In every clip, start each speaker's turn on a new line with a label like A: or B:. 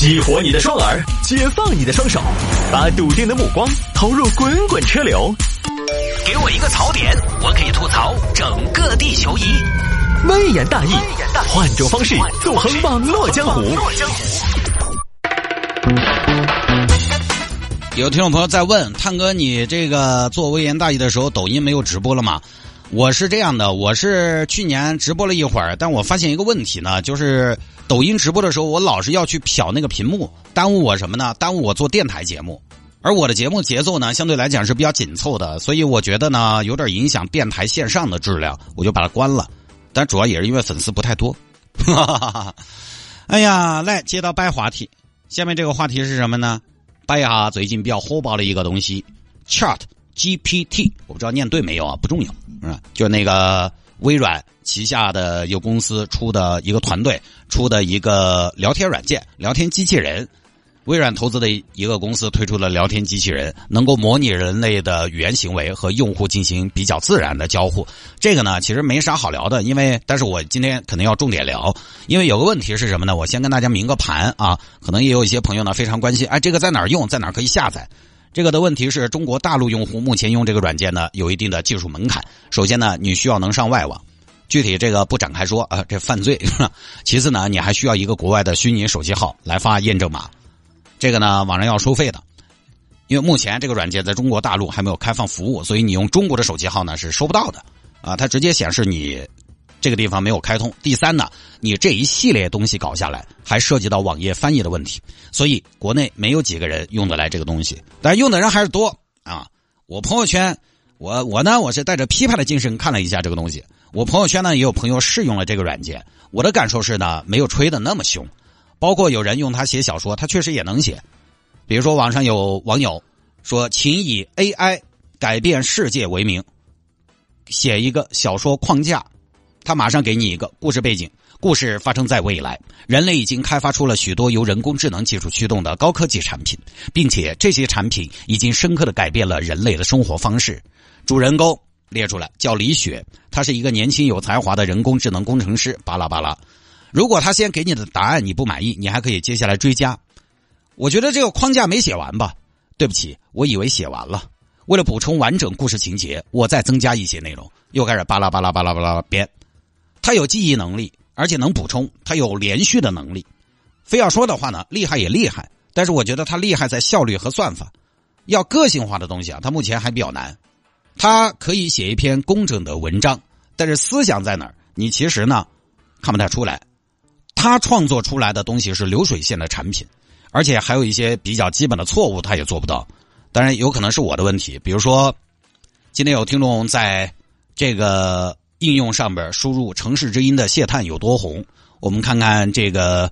A: 激活你的双耳，解放你的双手，把笃定的目光投入滚滚车流。给我一个槽点，我可以吐槽整个地球仪。微言大义，换种方式纵横网络江湖。
B: 有听众朋友在问探哥，你这个做微言大义的时候，抖音没有直播了吗？我是这样的，我是去年直播了一会儿，但我发现一个问题呢，就是抖音直播的时候，我老是要去瞟那个屏幕，耽误我什么呢？耽误我做电台节目，而我的节目节奏呢，相对来讲是比较紧凑的，所以我觉得呢，有点影响电台线上的质量，我就把它关了。但主要也是因为粉丝不太多。哎呀，来接到摆话题，下面这个话题是什么呢？摆一下最近比较火爆的一个东西，Chat。GPT，我不知道念对没有啊，不重要，嗯？就那个微软旗下的一个公司出的一个团队出的一个聊天软件、聊天机器人。微软投资的一个公司推出了聊天机器人，能够模拟人类的语言行为和用户进行比较自然的交互。这个呢，其实没啥好聊的，因为但是我今天可能要重点聊，因为有个问题是什么呢？我先跟大家明个盘啊，可能也有一些朋友呢非常关心，哎，这个在哪儿用，在哪儿可以下载？这个的问题是中国大陆用户目前用这个软件呢，有一定的技术门槛。首先呢，你需要能上外网，具体这个不展开说啊，这犯罪。其次呢，你还需要一个国外的虚拟手机号来发验证码，这个呢网上要收费的，因为目前这个软件在中国大陆还没有开放服务，所以你用中国的手机号呢是收不到的啊，它直接显示你。这个地方没有开通。第三呢，你这一系列东西搞下来，还涉及到网页翻译的问题，所以国内没有几个人用得来这个东西，但用的人还是多啊。我朋友圈，我我呢，我是带着批判的精神看了一下这个东西。我朋友圈呢，也有朋友试用了这个软件，我的感受是呢，没有吹的那么凶。包括有人用它写小说，它确实也能写。比如说网上有网友说，请以 AI 改变世界为名，写一个小说框架。他马上给你一个故事背景，故事发生在未来，人类已经开发出了许多由人工智能技术驱动的高科技产品，并且这些产品已经深刻的改变了人类的生活方式。主人公列出来叫李雪，他是一个年轻有才华的人工智能工程师。巴拉巴拉，如果他先给你的答案你不满意，你还可以接下来追加。我觉得这个框架没写完吧？对不起，我以为写完了。为了补充完整故事情节，我再增加一些内容，又开始巴拉巴拉巴拉巴拉编。他有记忆能力，而且能补充。他有连续的能力。非要说的话呢，厉害也厉害。但是我觉得他厉害在效率和算法。要个性化的东西啊，他目前还比较难。他可以写一篇工整的文章，但是思想在哪儿？你其实呢看不太出来。他创作出来的东西是流水线的产品，而且还有一些比较基本的错误，他也做不到。当然，有可能是我的问题。比如说，今天有听众在这个。应用上边输入“城市之音”的谢探有多红？我们看看这个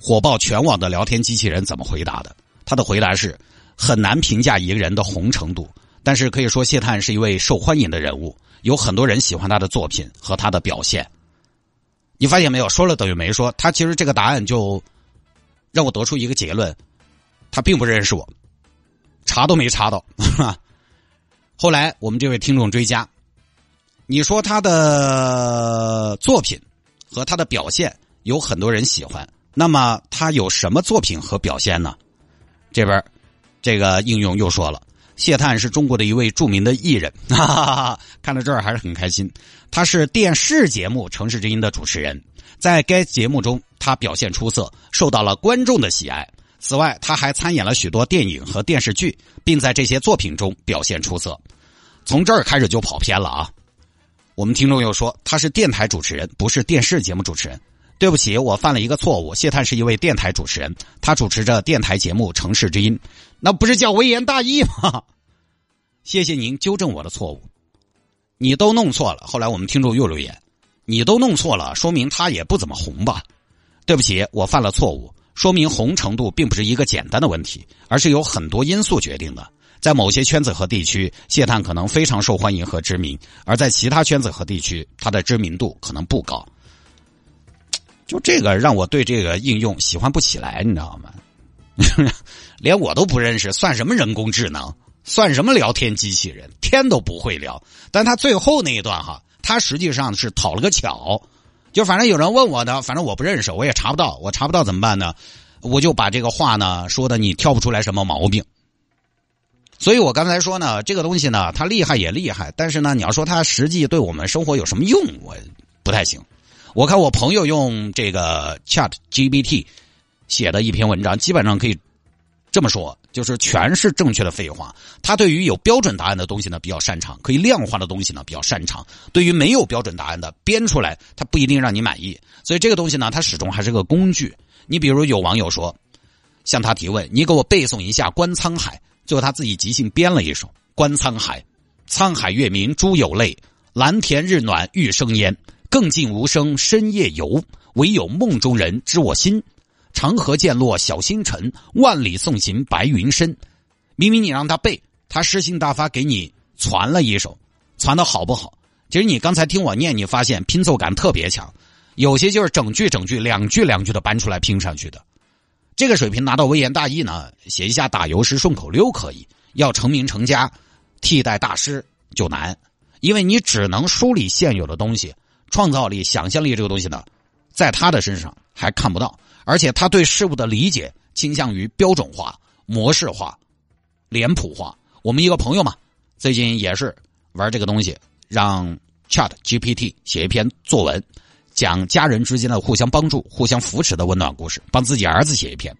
B: 火爆全网的聊天机器人怎么回答的。他的回答是：很难评价一个人的红程度，但是可以说谢探是一位受欢迎的人物，有很多人喜欢他的作品和他的表现。你发现没有？说了等于没说。他其实这个答案就让我得出一个结论：他并不认识我，查都没查到。后来我们这位听众追加。你说他的作品和他的表现有很多人喜欢，那么他有什么作品和表现呢？这边这个应用又说了，谢探是中国的一位著名的艺人，哈哈哈看到这儿还是很开心。他是电视节目《城市之音》的主持人，在该节目中他表现出色，受到了观众的喜爱。此外，他还参演了许多电影和电视剧，并在这些作品中表现出色。从这儿开始就跑偏了啊！我们听众又说他是电台主持人，不是电视节目主持人。对不起，我犯了一个错误。谢探是一位电台主持人，他主持着电台节目《城市之音》，那不是叫微言大义吗？谢谢您纠正我的错误。你都弄错了。后来我们听众又留言，你都弄错了，说明他也不怎么红吧？对不起，我犯了错误，说明红程度并不是一个简单的问题，而是有很多因素决定的。在某些圈子和地区，谢探可能非常受欢迎和知名；而在其他圈子和地区，他的知名度可能不高。就这个让我对这个应用喜欢不起来，你知道吗？连我都不认识，算什么人工智能？算什么聊天机器人？天都不会聊。但他最后那一段哈，他实际上是讨了个巧。就反正有人问我的，反正我不认识，我也查不到，我查不到怎么办呢？我就把这个话呢说的你挑不出来什么毛病。所以我刚才说呢，这个东西呢，它厉害也厉害，但是呢，你要说它实际对我们生活有什么用，我不太行。我看我朋友用这个 Chat GPT 写的一篇文章，基本上可以这么说，就是全是正确的废话。他对于有标准答案的东西呢比较擅长，可以量化的东西呢比较擅长。对于没有标准答案的编出来，他不一定让你满意。所以这个东西呢，它始终还是个工具。你比如有网友说向他提问，你给我背诵一下《观沧海》，最后他自己即兴编了一首《观沧海》：沧海月明珠有泪，蓝田日暖玉生烟。更尽无声深夜游，唯有梦中人知我心。长河渐落晓星沉，万里送行白云深。明明你让他背，他诗兴大发给你传了一首，传的好不好？其实你刚才听我念，你发现拼凑感特别强，有些就是整句整句、两句两句的搬出来拼上去的。这个水平拿到微言大义呢，写一下打油诗顺口溜可以，要成名成家，替代大师就难，因为你只能梳理现有的东西。创造力、想象力这个东西呢，在他的身上还看不到，而且他对事物的理解倾向于标准化、模式化、脸谱化。我们一个朋友嘛，最近也是玩这个东西，让 Chat GPT 写一篇作文，讲家人之间的互相帮助、互相扶持的温暖故事，帮自己儿子写一篇。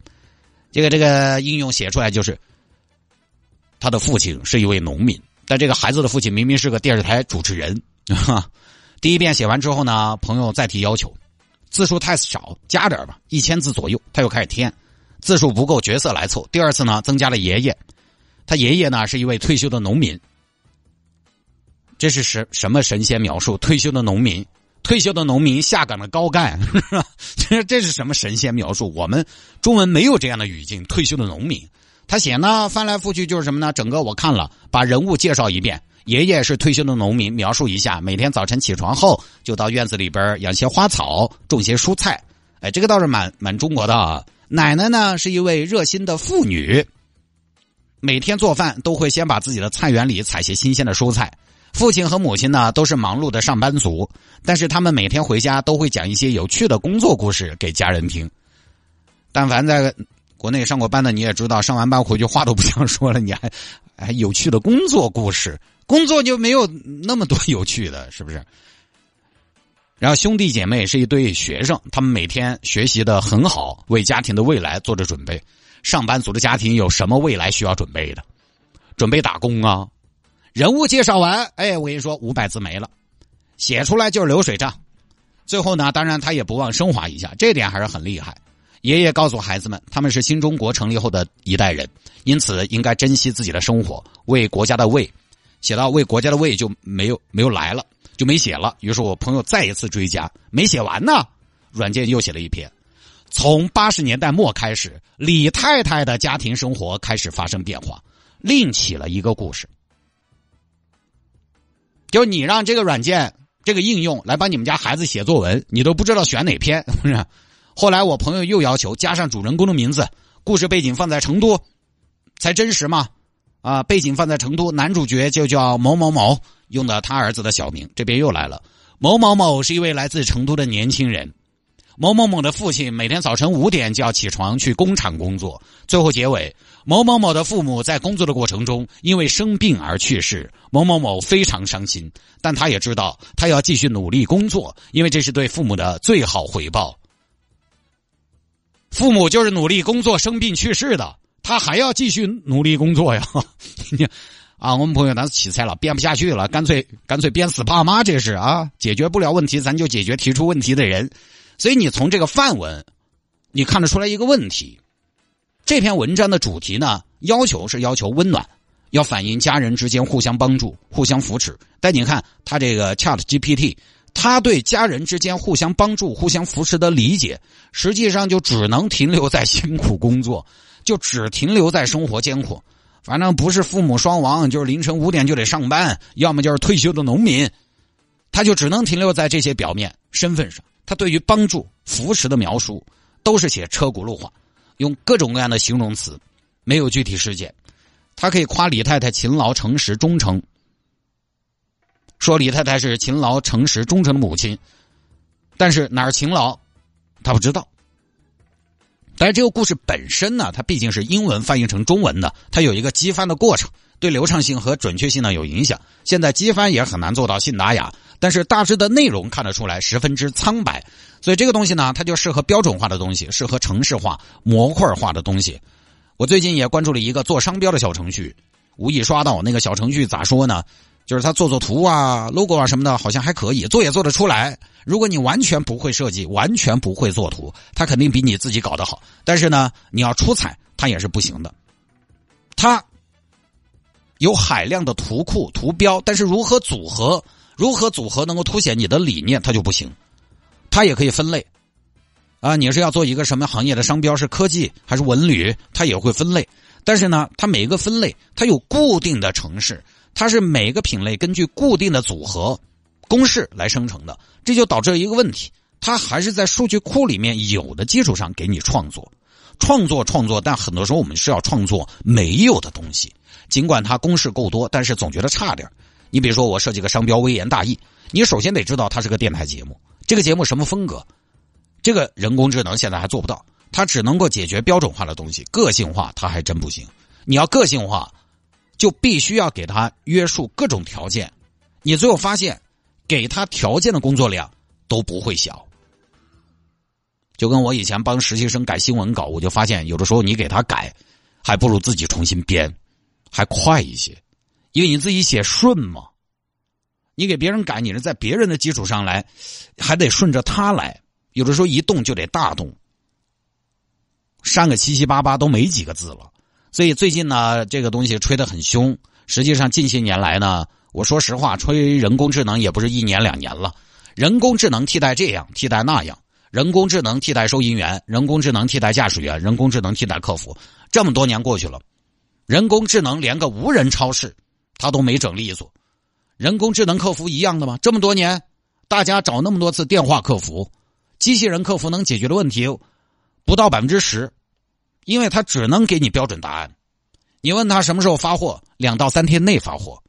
B: 这个这个应用写出来就是，他的父亲是一位农民，但这个孩子的父亲明明是个电视台主持人啊。第一遍写完之后呢，朋友再提要求，字数太少，加点吧，一千字左右。他又开始添，字数不够，角色来凑。第二次呢，增加了爷爷，他爷爷呢是一位退休的农民。这是什什么神仙描述？退休的农民，退休的农民下岗的高干，这这是什么神仙描述？我们中文没有这样的语境。退休的农民，他写呢翻来覆去就是什么呢？整个我看了，把人物介绍一遍。爷爷是退休的农民，描述一下每天早晨起床后就到院子里边养些花草，种些蔬菜。哎，这个倒是蛮蛮中国的啊。奶奶呢是一位热心的妇女，每天做饭都会先把自己的菜园里采些新鲜的蔬菜。父亲和母亲呢都是忙碌的上班族，但是他们每天回家都会讲一些有趣的工作故事给家人听。但凡在国内上过班的你也知道，上完班回去话都不想说了，你还还有趣的工作故事。工作就没有那么多有趣的，是不是？然后兄弟姐妹是一对学生，他们每天学习的很好，为家庭的未来做着准备。上班族的家庭有什么未来需要准备的？准备打工啊！人物介绍完，哎，我跟你说，五百字没了，写出来就是流水账。最后呢，当然他也不忘升华一下，这点还是很厉害。爷爷告诉孩子们，他们是新中国成立后的一代人，因此应该珍惜自己的生活，为国家的为。写到为国家的为就没有没有来了，就没写了。于是我朋友再一次追加，没写完呢。软件又写了一篇，从八十年代末开始，李太太的家庭生活开始发生变化，另起了一个故事。就你让这个软件这个应用来帮你们家孩子写作文，你都不知道选哪篇。是后来我朋友又要求加上主人公的名字，故事背景放在成都，才真实嘛。啊，背景放在成都，男主角就叫某某某，用的他儿子的小名。这边又来了，某某某是一位来自成都的年轻人。某某某的父亲每天早晨五点就要起床去工厂工作。最后结尾，某某某的父母在工作的过程中因为生病而去世。某某某非常伤心，但他也知道他要继续努力工作，因为这是对父母的最好回报。父母就是努力工作生病去世的。他还要继续努力工作呀！啊，我们朋友当时气惨了，编不下去了，干脆干脆编死爸妈，这是啊，解决不了问题，咱就解决提出问题的人。所以你从这个范文，你看得出来一个问题：这篇文章的主题呢，要求是要求温暖，要反映家人之间互相帮助、互相扶持。但你看他这个 Chat GPT，他对家人之间互相帮助、互相扶持的理解，实际上就只能停留在辛苦工作。就只停留在生活艰苦，反正不是父母双亡，就是凌晨五点就得上班，要么就是退休的农民，他就只能停留在这些表面身份上。他对于帮助、扶持的描述都是写车轱辘话，用各种各样的形容词，没有具体事件。他可以夸李太太勤劳、诚实、忠诚，说李太太是勤劳、诚实、忠诚的母亲，但是哪儿勤劳，他不知道。但是这个故事本身呢，它毕竟是英文翻译成中文的，它有一个机翻的过程，对流畅性和准确性呢有影响。现在机翻也很难做到信达雅，但是大致的内容看得出来十分之苍白。所以这个东西呢，它就适合标准化的东西，适合城市化、模块化的东西。我最近也关注了一个做商标的小程序，无意刷到那个小程序咋说呢？就是他做做图啊、logo 啊什么的，好像还可以，做也做得出来。如果你完全不会设计，完全不会做图，他肯定比你自己搞得好。但是呢，你要出彩，他也是不行的。他有海量的图库、图标，但是如何组合，如何组合能够凸显你的理念，它就不行。它也可以分类啊，你是要做一个什么行业的商标，是科技还是文旅，它也会分类。但是呢，它每一个分类，它有固定的城市。它是每个品类根据固定的组合公式来生成的，这就导致了一个问题：它还是在数据库里面有的基础上给你创作、创作、创作。但很多时候我们是要创作没有的东西，尽管它公式够多，但是总觉得差点你比如说，我设计个商标，微言大义，你首先得知道它是个电台节目，这个节目什么风格？这个人工智能现在还做不到，它只能够解决标准化的东西，个性化它还真不行。你要个性化。就必须要给他约束各种条件，你最后发现，给他条件的工作量都不会小。就跟我以前帮实习生改新闻稿，我就发现有的时候你给他改，还不如自己重新编，还快一些，因为你自己写顺嘛。你给别人改，你是在别人的基础上来，还得顺着他来，有的时候一动就得大动，删个七七八八都没几个字了。所以最近呢，这个东西吹得很凶。实际上，近些年来呢，我说实话，吹人工智能也不是一年两年了。人工智能替代这样，替代那样，人工智能替代收银员，人工智能替代驾驶员，人工智能替代客服。这么多年过去了，人工智能连个无人超市，他都没整利索。人工智能客服一样的吗？这么多年，大家找那么多次电话客服，机器人客服能解决的问题不到百分之十。因为他只能给你标准答案，你问他什么时候发货，两到三天内发货，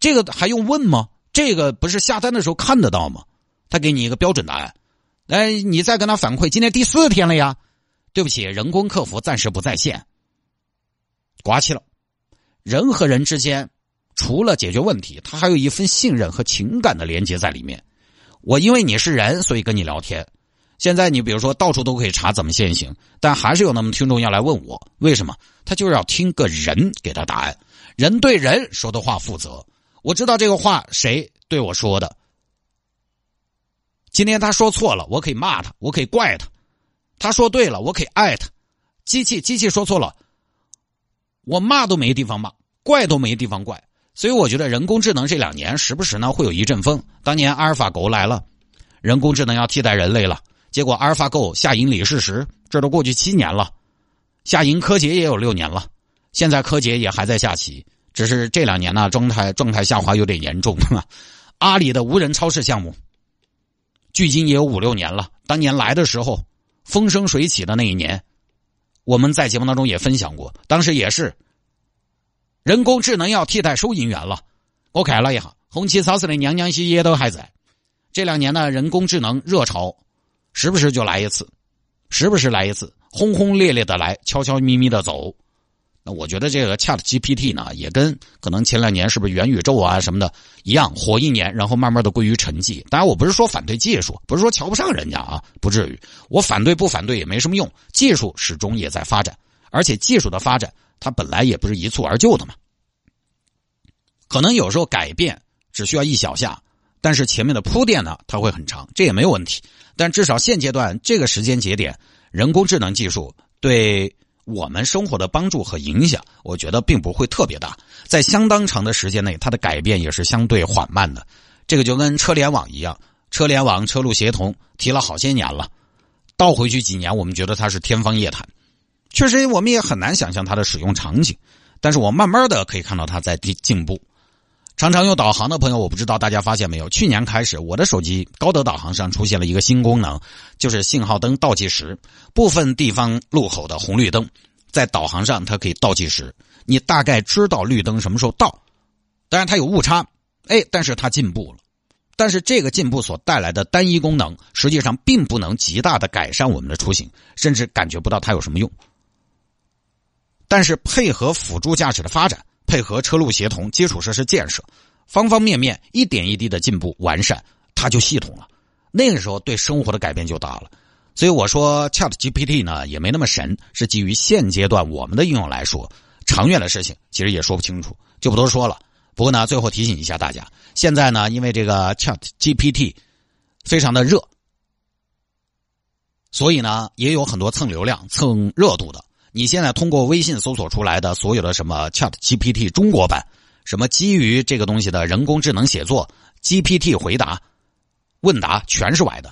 B: 这个还用问吗？这个不是下单的时候看得到吗？他给你一个标准答案，哎，你再跟他反馈，今天第四天了呀，对不起，人工客服暂时不在线，刮起了。人和人之间，除了解决问题，他还有一份信任和情感的连接在里面。我因为你是人，所以跟你聊天。现在你比如说到处都可以查怎么限行，但还是有那么听众要来问我为什么？他就是要听个人给他答案，人对人说的话负责。我知道这个话谁对我说的，今天他说错了，我可以骂他，我可以怪他；他说对了，我可以爱他。机器机器说错了，我骂都没地方骂，怪都没地方怪。所以我觉得人工智能这两年时不时呢会有一阵风。当年阿尔法狗来了，人工智能要替代人类了。结果，阿尔法狗下赢李世石，这都过去七年了；下赢柯洁也有六年了。现在柯洁也还在下棋，只是这两年呢，状态状态下滑有点严重。阿里的无人超市项目，距今也有五六年了。当年来的时候，风生水起的那一年，我们在节目当中也分享过，当时也是人工智能要替代收银员了。我看了一下，红旗超市的娘娘西也都还在。这两年呢，人工智能热潮。时不时就来一次，时不时来一次，轰轰烈烈的来，悄悄咪咪的走。那我觉得这个 Chat GPT 呢，也跟可能前两年是不是元宇宙啊什么的一样，火一年，然后慢慢的归于沉寂。当然，我不是说反对技术，不是说瞧不上人家啊，不至于。我反对不反对也没什么用，技术始终也在发展，而且技术的发展它本来也不是一蹴而就的嘛。可能有时候改变只需要一小下，但是前面的铺垫呢，它会很长，这也没有问题。但至少现阶段这个时间节点，人工智能技术对我们生活的帮助和影响，我觉得并不会特别大。在相当长的时间内，它的改变也是相对缓慢的。这个就跟车联网一样，车联网、车路协同提了好些年了，倒回去几年，我们觉得它是天方夜谭。确实，我们也很难想象它的使用场景。但是我慢慢的可以看到它在进进步。常常用导航的朋友，我不知道大家发现没有？去年开始，我的手机高德导航上出现了一个新功能，就是信号灯倒计时。部分地方路口的红绿灯，在导航上它可以倒计时，你大概知道绿灯什么时候到。当然它有误差，哎，但是它进步了。但是这个进步所带来的单一功能，实际上并不能极大的改善我们的出行，甚至感觉不到它有什么用。但是配合辅助驾驶的发展，配合车路协同、基础设施建设，方方面面一点一滴的进步完善，它就系统了。那个时候对生活的改变就大了。所以我说，Chat GPT 呢也没那么神，是基于现阶段我们的应用来说，长远的事情其实也说不清楚，就不多说了。不过呢，最后提醒一下大家，现在呢，因为这个 Chat GPT 非常的热，所以呢，也有很多蹭流量、蹭热度的。你现在通过微信搜索出来的所有的什么 Chat GPT 中国版，什么基于这个东西的人工智能写作 GPT 回答、问答，全是歪的。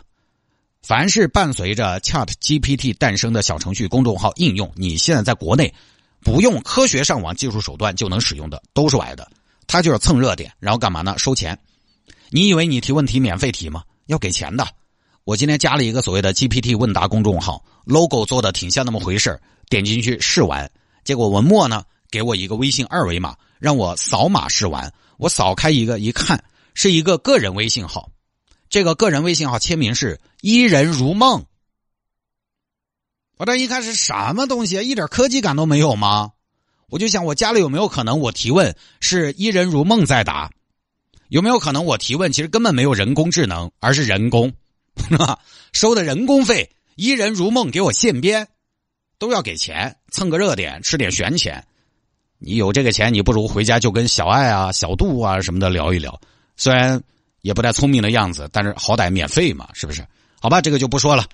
B: 凡是伴随着 Chat GPT 诞生的小程序、公众号、应用，你现在在国内不用科学上网技术手段就能使用的，都是歪的。它就是蹭热点，然后干嘛呢？收钱。你以为你提问题免费提吗？要给钱的。我今天加了一个所谓的 GPT 问答公众号，logo 做的挺像那么回事点进去试玩，结果文墨呢给我一个微信二维码，让我扫码试玩。我扫开一个一看，是一个个人微信号。这个个人微信号签名是“伊人如梦”，我这一看是什么东西？一点科技感都没有吗？我就想，我家里有没有可能我提问是“伊人如梦”在答？有没有可能我提问其实根本没有人工智能，而是人工，收的人工费“伊人如梦”给我现编，都要给钱蹭个热点，吃点悬钱。你有这个钱，你不如回家就跟小爱啊、小杜啊什么的聊一聊，虽然。也不太聪明的样子，但是好歹免费嘛，是不是？好吧，这个就不说了。